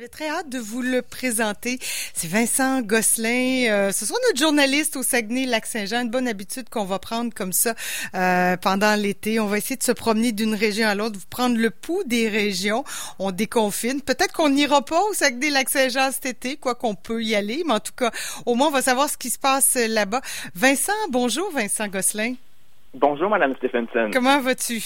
J'avais très hâte de vous le présenter. C'est Vincent Gosselin. Euh, ce sera notre journaliste au Saguenay-Lac-Saint-Jean. Une bonne habitude qu'on va prendre comme ça euh, pendant l'été. On va essayer de se promener d'une région à l'autre, vous prendre le pouls des régions. On déconfine. Peut-être qu'on n'ira pas au Saguenay-Lac-Saint-Jean cet été, quoi qu'on peut y aller, mais en tout cas, au moins, on va savoir ce qui se passe là-bas. Vincent, bonjour, Vincent Gosselin. Bonjour, Madame Stephenson. Comment vas-tu?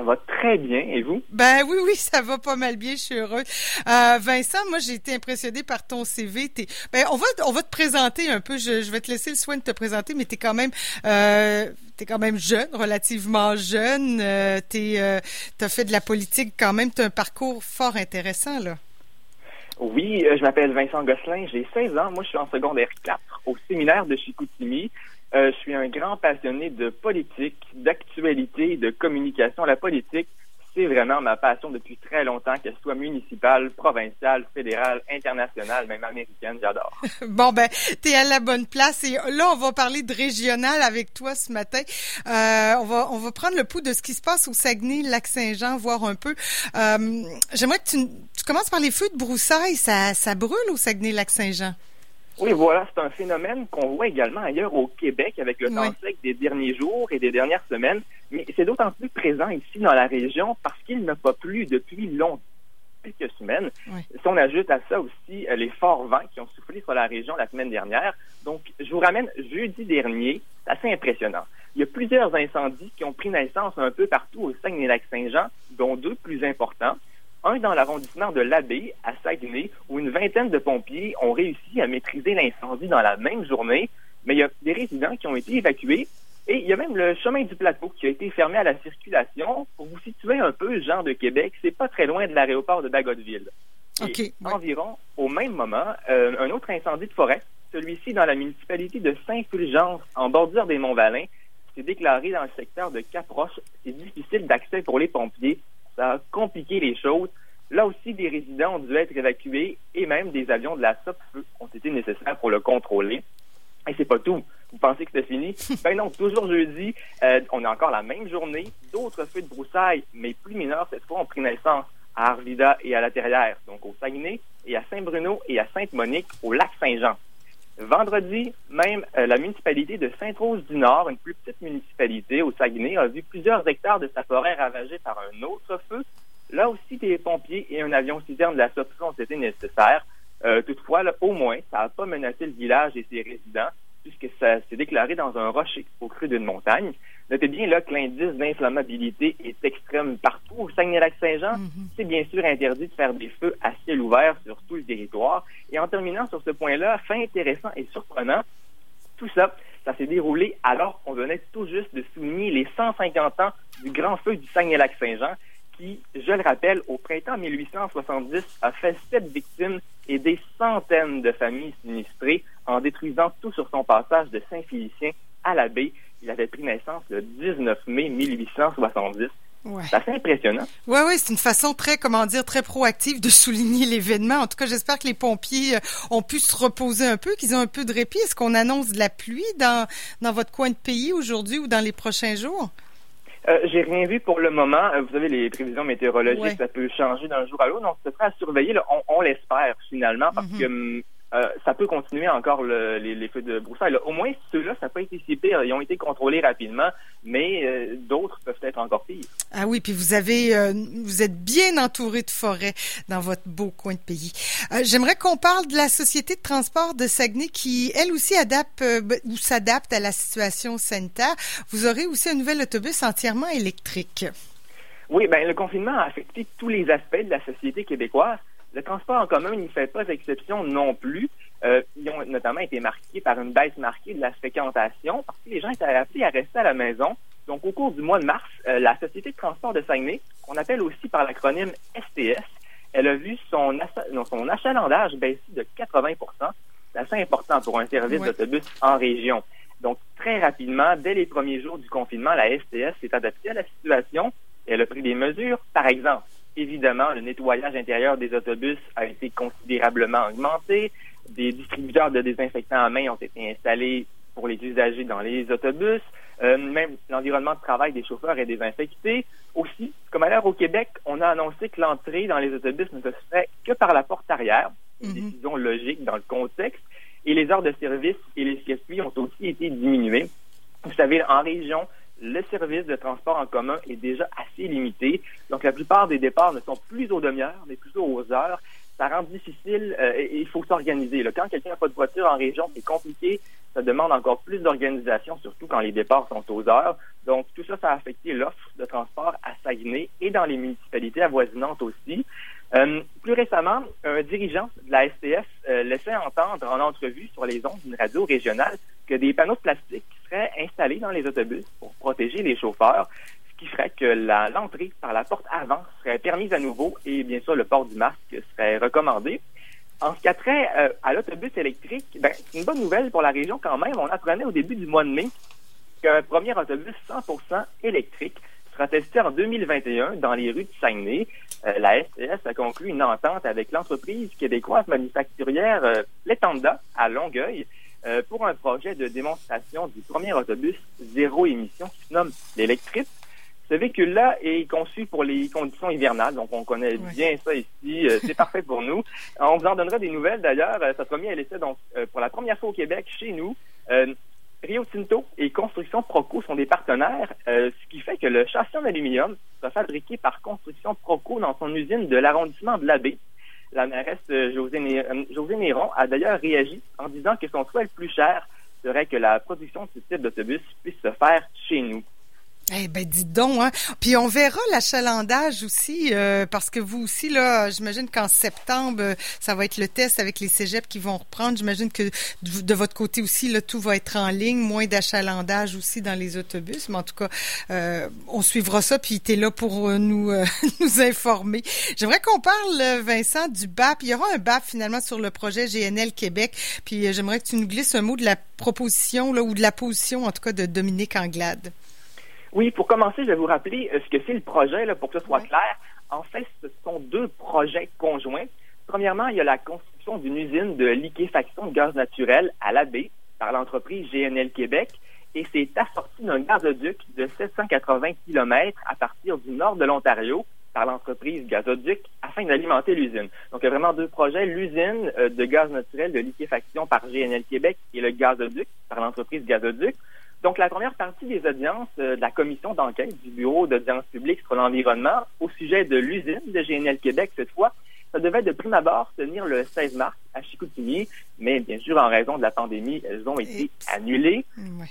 Ça va très bien. Et vous? Ben oui, oui, ça va pas mal bien. Je suis heureux. Euh, Vincent, moi, j'ai été impressionné par ton CV. T'es, ben, on va, on va te présenter un peu. Je, je vais te laisser le soin de te présenter, mais t'es quand même, euh, t'es quand même jeune, relativement jeune. Euh, t'es, euh, t'as fait de la politique quand même. T'as un parcours fort intéressant, là. Oui, je m'appelle Vincent Gosselin. J'ai 16 ans. Moi, je suis en secondaire 4 au séminaire de Chicoutimi. Euh, je suis un grand passionné de politique, d'actualité, de communication. La politique, c'est vraiment ma passion depuis très longtemps, qu'elle soit municipale, provinciale, fédérale, internationale, même américaine, j'adore. bon, ben, t'es à la bonne place. Et là, on va parler de régional avec toi ce matin. Euh, on va on va prendre le pouls de ce qui se passe au Saguenay, Lac-Saint-Jean, voir un peu. Euh, J'aimerais que tu, tu commences par les feux de broussailles. Ça, ça brûle au Saguenay, Lac-Saint-Jean. Oui, voilà, c'est un phénomène qu'on voit également ailleurs au Québec avec le temps sec des derniers jours et des dernières semaines, mais c'est d'autant plus présent ici dans la région parce qu'il n'a pas plu depuis longtemps, quelques semaines. Oui. Si on ajoute à ça aussi euh, les forts vents qui ont soufflé sur la région la semaine dernière, donc je vous ramène jeudi dernier, c'est assez impressionnant. Il y a plusieurs incendies qui ont pris naissance un peu partout au Saguenay-Lac-Saint-Jean, dont deux plus importants. Un dans l'arrondissement de l'Abbé, à Saguenay, où une vingtaine de pompiers ont réussi à maîtriser l'incendie dans la même journée, mais il y a des résidents qui ont été évacués et il y a même le chemin du plateau qui a été fermé à la circulation. Pour vous situer un peu, Jean de Québec, c'est pas très loin de l'aéroport de Bagotville. Ouais. Environ au même moment, euh, un autre incendie de forêt, celui-ci dans la municipalité de Saint-Fulgence, en bordure des Monts-Valin, s'est déclaré dans le secteur de Caproche. C'est difficile d'accès pour les pompiers. Ça a compliqué les choses. Là aussi, des résidents ont dû être évacués et même des avions de la SOP ont été nécessaires pour le contrôler. Et c'est pas tout. Vous pensez que c'est fini? ben non, toujours jeudi, euh, on a encore la même journée. D'autres feux de broussailles, mais plus mineurs cette fois, ont pris naissance à Arvida et à la Terrière, donc au Saguenay, et à Saint-Bruno et à Sainte-Monique, au lac Saint-Jean. Vendredi, même euh, la municipalité de Sainte-Rose-du-Nord, une plus petite municipalité au Saguenay, a vu plusieurs hectares de sa forêt ravagés par un autre feu. Là aussi, des pompiers et un avion citerne de la SOPFU ont été nécessaires. Euh, toutefois, là, au moins, ça n'a pas menacé le village et ses résidents, puisque ça s'est déclaré dans un rocher au creux d'une montagne. Notez bien là que l'indice d'inflammabilité est extrême partout au Saguenay-Lac-Saint-Jean. Mhm. C'est bien sûr interdit de faire des feux à ciel ouvert sur tout le territoire. Et en terminant sur ce point-là, fait intéressant et surprenant, tout ça, ça s'est déroulé alors qu'on venait tout juste de souligner les 150 ans du grand feu du Saguenay-Lac-Saint-Jean, qui, je le rappelle, au printemps 1870 a fait sept victimes et des centaines de familles sinistrées en détruisant tout sur son passage de Saint-Félicien à la baie. Il avait pris naissance le 19 mai 1870. Ouais. C'est assez impressionnant. Ouais, ouais, c'est une façon très, comment dire, très proactive de souligner l'événement. En tout cas, j'espère que les pompiers euh, ont pu se reposer un peu, qu'ils ont un peu de répit. Est-ce qu'on annonce de la pluie dans, dans votre coin de pays aujourd'hui ou dans les prochains jours? Euh, J'ai rien vu pour le moment. Euh, vous savez, les prévisions météorologiques, Ouais. ça peut changer d'un jour à l'autre. Donc, ce sera à surveiller. là. On, on l'espère finalement parce Mhm. que hum, euh, ça peut continuer encore le- les, les feux de broussailles. là. Au moins, ceux-là, ça n'a pas été si pire. Ils ont été contrôlés rapidement, mais euh, d'autres peuvent être encore pires. Ah oui, puis vous avez, euh, vous êtes bien entouré de forêts dans votre beau coin de pays. J'aimerais qu'on parle de la société de transport de Saguenay qui, elle aussi, adapte ben, ou s'adapte à la situation sanitaire. Vous aurez aussi un nouvel autobus entièrement électrique. Oui, ben le confinement a affecté tous les aspects de la société québécoise. Le transport en commun n'y fait pas exception non plus. Euh, ils ont notamment été marqués par une baisse marquée de la fréquentation parce que les gens étaient appelés à rester à la maison. Donc, au cours du mois de mars, euh, la Société de transport de Saguenay, qu'on appelle aussi par l'acronyme STS, elle a vu son, non, son achalandage baisser de 80 C'est assez important pour un service Ouais. d'autobus en région. Donc, très rapidement, dès les premiers jours du confinement, la STS s'est adaptée à la situation et elle a pris des mesures. Par exemple, évidemment, le nettoyage intérieur des autobus a été considérablement augmenté. Des distributeurs de désinfectants à main ont été installés pour les usagers dans les autobus. Euh, même l'environnement de travail des chauffeurs est désinfecté. Aussi, comme à l'heure au Québec, on a annoncé que l'entrée dans les autobus ne se ferait que par la porte carrière, une mhm. décision logique dans le contexte, et les heures de service et les circuits ont aussi été diminués. Vous savez, en région, le service de transport en commun est déjà assez limité. Donc, la plupart des départs ne sont plus aux demi-heures, mais plutôt aux heures. Ça rend difficile euh, et il faut s'organiser. Quand quelqu'un n'a pas de voiture en région, c'est compliqué. Ça demande encore plus d'organisation, surtout quand les départs sont aux heures. Donc, tout ça, ça a affecté l'offre de transport à Saguenay et dans les municipalités avoisinantes aussi. Euh, plus récemment, un dirigeant de la STF euh, laissait entendre en entrevue sur les ondes d'une radio régionale que des panneaux de plastique seraient installés dans les autobus protéger les chauffeurs, ce qui ferait que l'entrée par la porte avant serait permise à nouveau et bien sûr le port du masque serait recommandé. En ce qui a trait euh, à l'autobus électrique, ben, c'est une bonne nouvelle pour la région quand même. On apprenait au début du mois de mai qu'un premier autobus 100% électrique sera testé en 2021 dans les rues de Saguenay. Euh, la STS a conclu une entente avec l'entreprise québécoise manufacturière euh, Letanda à Longueuil euh, pour un projet de démonstration du premier autobus zéro émission qui se nomme l'électrique. Ce véhicule-là est conçu pour les conditions hivernales, donc on connaît bien ça ici. c'est parfait pour nous. On vous en donnera des nouvelles d'ailleurs. Ça sera mis à l'essai donc pour la première fois au Québec chez nous. Rio Tinto et Construction Proco sont des partenaires, euh, ce qui fait que le châssis en aluminium sera fabriqué par Construction Proco dans son usine de l'arrondissement de l'Abbé. La mairesse euh, José, euh, José Néron a d'ailleurs réagi en disant que son souhait le plus cher serait que la production de ce type d'autobus puisse se faire chez nous. Eh ben, dites donc, hein. Puis on verra l'achalandage aussi, euh, parce que vous aussi, là, j'imagine qu'en septembre, ça va être le test avec les cégeps qui vont reprendre. J'imagine que de, votre côté aussi, là, tout va être en ligne, moins d'achalandage aussi dans les autobus. Mais en tout cas, euh, on suivra ça, puis tu es là pour euh, nous, nous informer. J'aimerais qu'on parle, Vincent, du BAP. Il y aura un BAP finalement sur le projet GNL Québec. Puis j'aimerais que tu nous glisses un mot de la proposition, là, ou de la position, en tout cas, de Dominique Anglade. Oui, pour commencer, je vais vous rappeler euh, ce que c'est le projet, là, pour que ce soit clair. En fait, ce sont deux projets conjoints. Premièrement, il y a la construction d'une usine de liquéfaction de gaz naturel à la baie par l'entreprise GNL Québec et c'est assorti d'un gazoduc de 780 km à partir du nord de l'Ontario par l'entreprise Gazoduc afin d'alimenter l'usine. Donc, il y a vraiment deux projets, l'usine euh, de gaz naturel de liquéfaction par GNL Québec et le gazoduc par l'entreprise Gazoduc. Donc, la première partie des audiences euh, de la commission d'enquête du Bureau d'audience publique sur l'environnement au sujet de l'usine de GNL Québec, cette fois, ça devait de prime abord tenir le 16 mars à Chicoutimi, mais bien sûr, en raison de la pandémie, elles ont été annulées.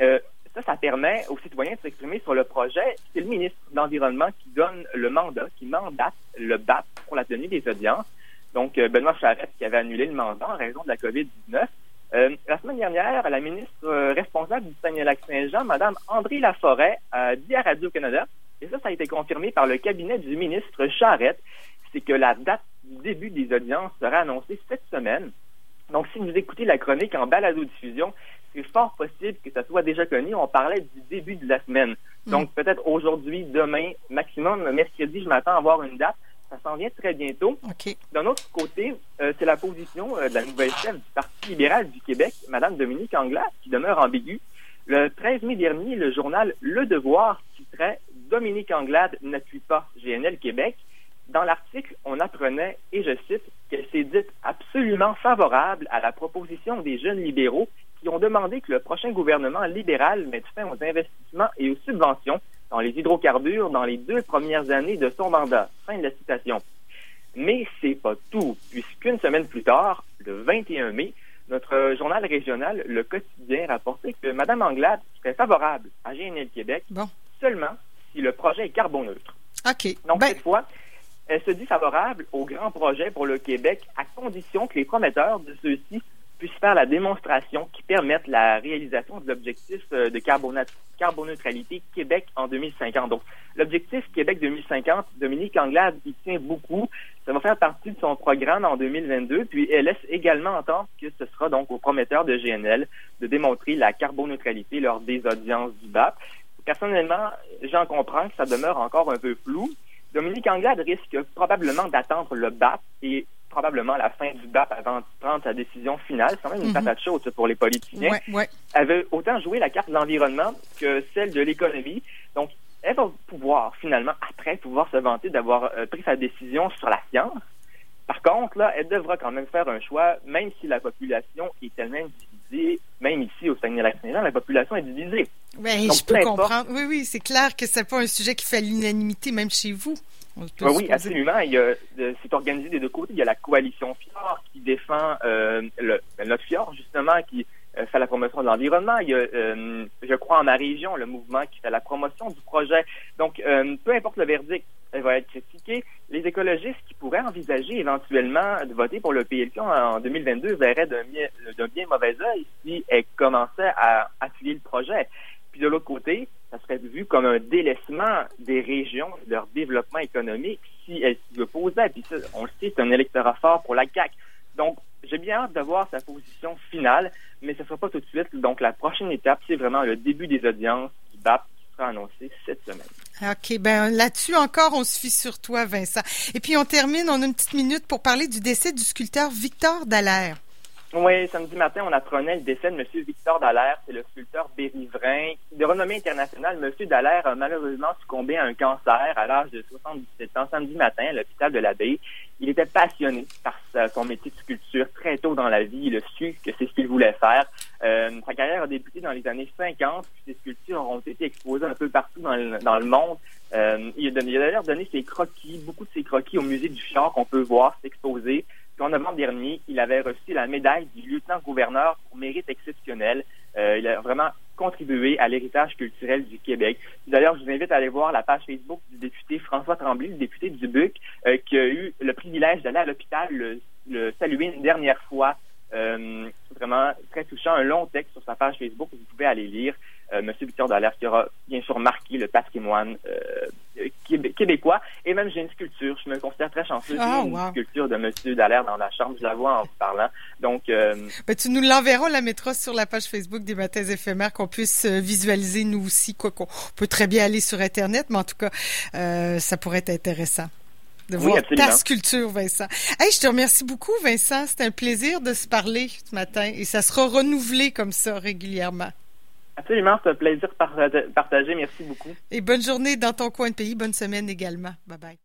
Euh, ça, ça permet aux citoyens de s'exprimer sur le projet. C'est le ministre de l'Environnement qui donne le mandat, qui mandate le BAP pour la tenue des audiences. Donc, euh, Benoît Charette qui avait annulé le mandat en raison de la COVID-19. Euh, la semaine dernière, la ministre euh, responsable du Saguenay-Lac-Saint-Jean, Mme André Laforêt, a dit à Radio-Canada, et ça, ça a été confirmé par le cabinet du ministre Charette, c'est que la date du début des audiences sera annoncée cette semaine. Donc, si vous écoutez la chronique en balado-diffusion, c'est fort possible que ça soit déjà connu. On parlait du début de la semaine. Donc, mm. peut-être aujourd'hui, demain, maximum, mercredi, je m'attends à avoir une date. Ça s'en vient très bientôt. D'un autre côté, euh, c'est la position euh, de la nouvelle chef du Parti libéral du Québec, Mme Dominique Anglade, qui demeure ambiguë. Le 13 mai dernier, le journal Le Devoir titrait Dominique Anglade n'appuie pas GNL Québec. Dans l'article, on apprenait, et je cite, qu'elle s'est dite absolument favorable à la proposition des jeunes libéraux qui ont demandé que le prochain gouvernement libéral mette fin aux investissements et aux subventions dans les hydrocarbures dans les deux premières années de son mandat. Fin de la citation. Mais c'est pas tout, puisqu'une semaine plus tard, le 21 mai, notre journal régional, Le Quotidien, rapportait que Mme Anglade serait favorable à GNL Québec seulement si le projet est carboneutre. OK. Donc, ben cette fois, elle se dit favorable au grand projet pour le Québec à condition que les prometteurs de ceux-ci puissent faire la démonstration qui permette la réalisation de l'objectif euh, de carboneutralité Québec en 2050. Donc, l'objectif Québec 2050, Dominique Anglade y tient beaucoup. Ça va faire partie de son programme en 2022, puis elle laisse également entendre que ce sera donc aux prometteurs de GNL de démontrer la carboneutralité lors des audiences du BAP. Personnellement, j'en comprends que ça demeure encore un peu flou. Dominique Anglade risque probablement d'attendre le BAP et probablement la fin du BAP avant de prendre sa décision finale. C'est quand même une mhm. patate chaude pour les politiciens. Elle veut autant jouer la carte de l'environnement que celle de l'économie. Donc, elle va pouvoir finalement, après, pouvoir se vanter d'avoir euh, pris sa décision sur la science. Par contre, là, elle devra quand même faire un choix, même si la population est elle-même divisée, même ici au Saguenay-Lac-Saint-Jean, la population est divisée. Oui, je peux comprendre. Oui, oui, c'est clair que c'est pas un sujet qui fait l'unanimité, même chez vous. Oui, absolument. Il a, c'est organisé des deux côtés. Il y a la coalition Fjord qui défend euh, le, notre Fjord, justement, qui euh, fait la promotion de l'environnement. Il y a, euh, je crois, en ma région, le mouvement qui fait la promotion du projet. Donc, euh, peu importe le verdict, elle va être critiquée. Les écologistes qui pourraient envisager éventuellement de voter pour le PLQ en 2022 verraient d'un bien, mauvais œil si elle commençait à appuyer le projet. Puis de l'autre côté, ça serait vu comme un délaissement des régions, de leur développement économique, si elles s'y opposaient. Puis ça, on le sait, c'est un électorat fort pour la CAQ. Donc, j'ai bien hâte de voir sa position finale, mais ce ne sera pas tout de suite. Donc, la prochaine étape, c'est vraiment le début des audiences sera annoncé cette semaine. OK, ben là-dessus encore, on se fie sur toi, Vincent. Et puis on termine, on a une petite minute pour parler du décès du sculpteur Victor Dallaire. Oui, samedi matin, on apprenait le décès de M. Victor Dallaire, c'est le sculpteur bérivrain de renommée internationale. M. Dallaire a malheureusement succombé à un cancer à l'âge de 77 ans samedi matin à l'hôpital de l'Abbaye. Il était passionné par son métier de sculpture très tôt dans la vie. Il a su que c'est ce qu'il voulait faire. Euh, carrière a débuté dans les années 50, puis ses sculptures ont été exposées un peu partout dans le, monde. Euh, il a, d'ailleurs donné ses croquis, beaucoup de ses croquis au musée du Fjord qu'on peut voir s'exposer en novembre dernier, il avait reçu la médaille du lieutenant-gouverneur pour mérite exceptionnel. Euh, il a vraiment contribué à l'héritage culturel du Québec. D'ailleurs, je vous invite à aller voir la page Facebook du député François Tremblay, le député du BUC, euh, qui a eu le privilège d'aller à l'hôpital le, saluer une dernière fois. Vraiment très touchant, un long texte sur sa page Facebook, vous pouvez aller lire. Monsieur Victor Dallaire qui aura bien sûr marqué le patrimoine québécois. Et même, j'ai une sculpture. Je me considère très chanceux. Ah, une sculpture de Monsieur Dallaire dans la chambre. Je la vois en vous parlant. Donc, euh, ben, tu nous l'enverras, on la mettra sur la page Facebook des matins éphémères, qu'on puisse euh, visualiser nous aussi. Quoi qu'on peut très bien aller sur Internet, mais en tout cas, euh, ça pourrait être intéressant de voir ta sculpture, Vincent. Hey, je te remercie beaucoup, Vincent. C'était un plaisir de se parler ce matin et ça sera renouvelé comme ça régulièrement. Absolument, c'est un plaisir de partager. Merci beaucoup. Et bonne journée dans ton coin de pays. Bonne semaine également. Bye bye.